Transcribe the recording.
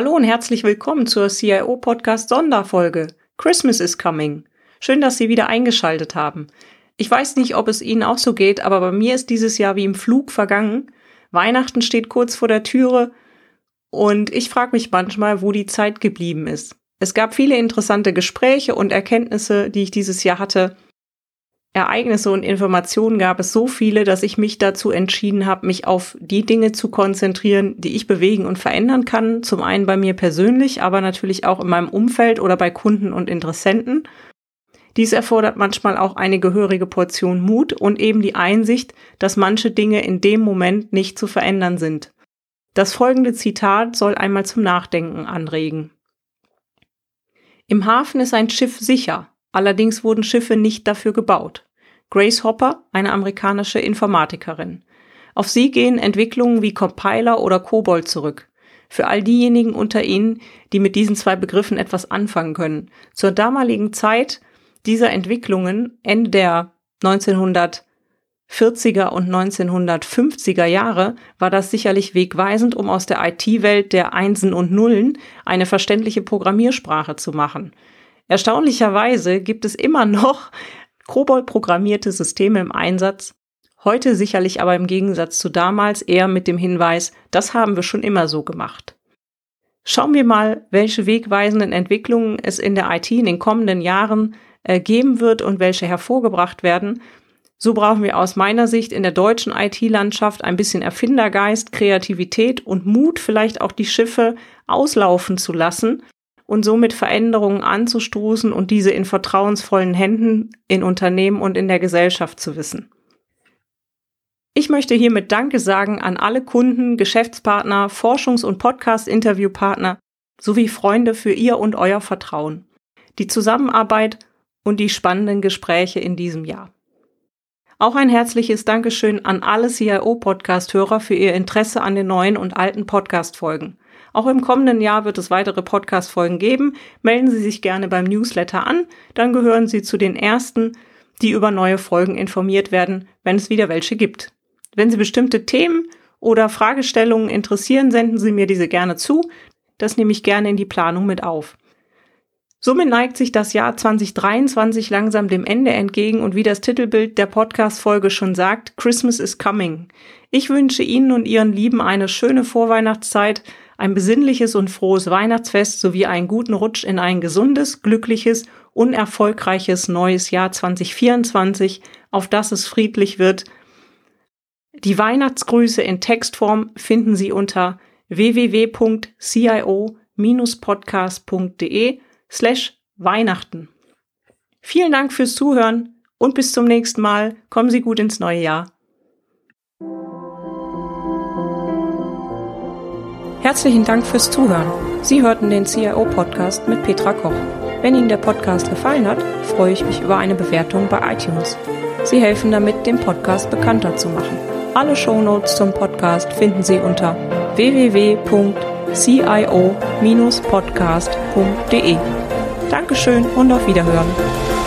Hallo und herzlich willkommen zur CIO Podcast Sonderfolge. Christmas is coming. Schön, dass Sie wieder eingeschaltet haben. Ich weiß nicht, ob es Ihnen auch so geht, aber bei mir ist dieses Jahr wie im Flug vergangen. Weihnachten steht kurz vor der Türe und ich frage mich manchmal, wo die Zeit geblieben ist. Es gab viele interessante Gespräche und Erkenntnisse, die ich dieses Jahr hatte. Ereignisse und Informationen gab es so viele, dass ich mich dazu entschieden habe, mich auf die Dinge zu konzentrieren, die ich bewegen und verändern kann. Zum einen bei mir persönlich, aber natürlich auch in meinem Umfeld oder bei Kunden und Interessenten. Dies erfordert manchmal auch eine gehörige Portion Mut und eben die Einsicht, dass manche Dinge in dem Moment nicht zu verändern sind. Das folgende Zitat soll einmal zum Nachdenken anregen. Im Hafen ist ein Schiff sicher, allerdings wurden Schiffe nicht dafür gebaut. Grace Hopper, eine amerikanische Informatikerin. Auf sie gehen Entwicklungen wie Compiler oder COBOL zurück. Für all diejenigen unter Ihnen, die mit diesen zwei Begriffen etwas anfangen können. Zur damaligen Zeit dieser Entwicklungen, Ende der 1900 40er und 1950er Jahre war das sicherlich wegweisend, um aus der IT-Welt der Einsen und Nullen eine verständliche Programmiersprache zu machen. Erstaunlicherweise gibt es immer noch COBOL-programmierte Systeme im Einsatz, heute sicherlich aber im Gegensatz zu damals eher mit dem Hinweis, das haben wir schon immer so gemacht. Schauen wir mal, welche wegweisenden Entwicklungen es in der IT in den kommenden Jahren äh, geben wird und welche hervorgebracht werden. So brauchen wir aus meiner Sicht in der deutschen IT-Landschaft ein bisschen Erfindergeist, Kreativität und Mut, vielleicht auch die Schiffe auslaufen zu lassen und somit Veränderungen anzustoßen und diese in vertrauensvollen Händen in Unternehmen und in der Gesellschaft zu wissen. Ich möchte hiermit Danke sagen an alle Kunden, Geschäftspartner, Forschungs- und Podcast-Interviewpartner sowie Freunde für Ihr und Euer Vertrauen, die Zusammenarbeit und die spannenden Gespräche in diesem Jahr. Auch ein herzliches Dankeschön an alle CIO-Podcast-Hörer für ihr Interesse an den neuen und alten Podcast-Folgen. Auch im kommenden Jahr wird es weitere Podcast-Folgen geben. Melden Sie sich gerne beim Newsletter an, dann gehören Sie zu den ersten, die über neue Folgen informiert werden, wenn es wieder welche gibt. Wenn Sie bestimmte Themen oder Fragestellungen interessieren, senden Sie mir diese gerne zu. Das nehme ich gerne in die Planung mit auf. Somit neigt sich das Jahr 2023 langsam dem Ende entgegen und wie das Titelbild der Podcast-Folge schon sagt, Christmas is coming. Ich wünsche Ihnen und Ihren Lieben eine schöne Vorweihnachtszeit, ein besinnliches und frohes Weihnachtsfest sowie einen guten Rutsch in ein gesundes, glückliches und erfolgreiches neues Jahr 2024, auf das es friedlich wird. Die Weihnachtsgrüße in Textform finden Sie unter www.cio-podcast.de slash Weihnachten. Vielen Dank fürs Zuhören und bis zum nächsten Mal. Kommen Sie gut ins neue Jahr. Herzlichen Dank fürs Zuhören. Sie hörten den CIO-Podcast mit Petra Koch. Wenn Ihnen der Podcast gefallen hat, freue ich mich über eine Bewertung bei iTunes. Sie helfen damit, den Podcast bekannter zu machen. Alle Shownotes zum Podcast finden Sie unter www.cio-podcast.de. Dankeschön und auf Wiederhören.